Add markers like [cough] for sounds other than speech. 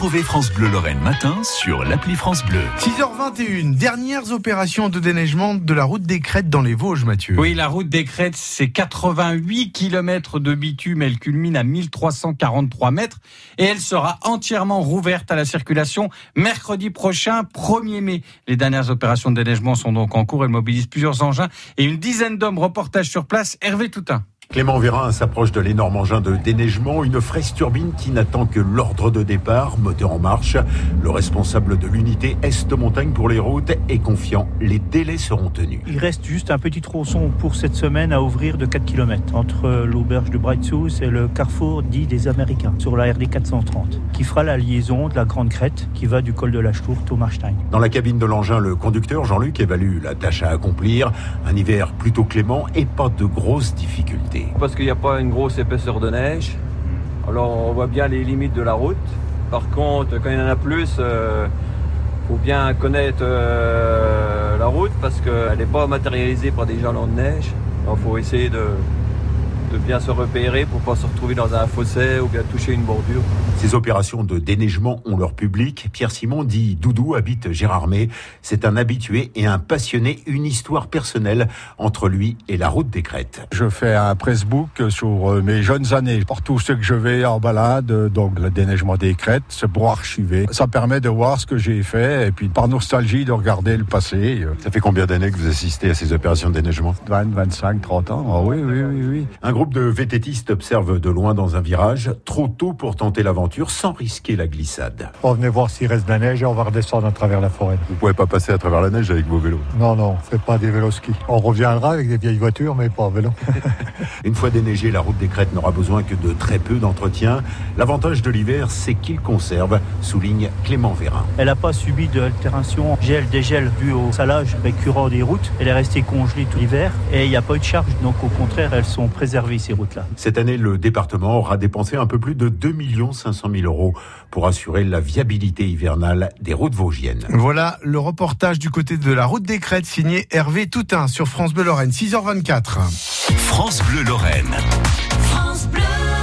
Retrouvez France Bleu Lorraine matin sur l'appli France Bleu. 6h21, dernières opérations de déneigement de la route des Crêtes dans les Vosges, Mathieu. Oui, la route des Crêtes, c'est 88 km de bitume. Elle culmine à 1343 mètres et elle sera entièrement rouverte à la circulation mercredi prochain, 1er mai. Les dernières opérations de déneigement sont donc en cours. Elle mobilise plusieurs engins et une dizaine d'hommes. Reportage sur place, Hervé Toutin. Clément Vérin s'approche de l'énorme engin de déneigement, une fraise turbine qui n'attend que l'ordre de départ, moteur en marche. Le responsable de l'unité Est-Montagne pour les routes est confiant, les délais seront tenus. Il reste juste un petit tronçon pour cette semaine à ouvrir de 4 km entre l'auberge de Breitsous et le carrefour dit des Américains sur la RD 430 qui fera la liaison de la Grande Crête qui va du col de la Stourte au Marstein. Dans la cabine de l'engin, le conducteur Jean-Luc évalue la tâche à accomplir. Un hiver plutôt clément et pas de grosses difficultés. Parce qu'il n'y a pas une grosse épaisseur de neige. Alors on voit bien les limites de la route. Par contre, quand il y en a plus, il euh, faut bien connaître euh, la route parce qu'elle n'est pas matérialisée par des jalons de neige. Il faut essayer de, de bien se repérer pour pas se retrouver dans un fossé ou bien toucher une bordure. Ces opérations de déneigement ont leur public. Pierre Simon dit Doudou habite Gérardmer. C'est un habitué et un passionné, une histoire personnelle entre lui et la route des Crêtes. Je fais un pressbook sur euh, mes jeunes années, partout ce que je vais en balade, donc le déneigement des Crêtes, c'est pour archiver. Ça permet de voir ce que j'ai fait et puis par nostalgie de regarder le passé. Ça fait combien d'années que vous assistez à ces opérations de déneigement? 20, 25, 30 ans. Ah oui, oui, oui, oui. Un groupe de vététistes observe de loin dans un virage, trop tôt pour tenter l'aventure sans risquer la glissade. On venait voir s'il reste de la neige et on va redescendre à travers la forêt. Vous pouvez pas passer à travers la neige avec vos vélos Non, non, c'est pas des vélos ski. On reviendra avec des vieilles voitures, mais pas en vélo. [laughs] Une fois déneigée, la route des crêtes n'aura besoin que de très peu d'entretien. L'avantage de l'hiver, c'est qu'il conserve, souligne Clément Vérin. Elle n'a pas subi d'altération gel, dégel dû au salage récurrent des routes. Elle est restée congelée tout l'hiver et il n'y a pas eu de charge. Donc au contraire, elles sont préservées ces routes-là. Cette année, le département aura dépensé un peu plus de 2 500 000 euros pour assurer la viabilité hivernale des routes vosgiennes. Voilà le reportage du côté de la route des Crêtes signé Hervé Toutin sur France Bleu Lorraine, 6h24. France Bleu Lorraine. France Bleu.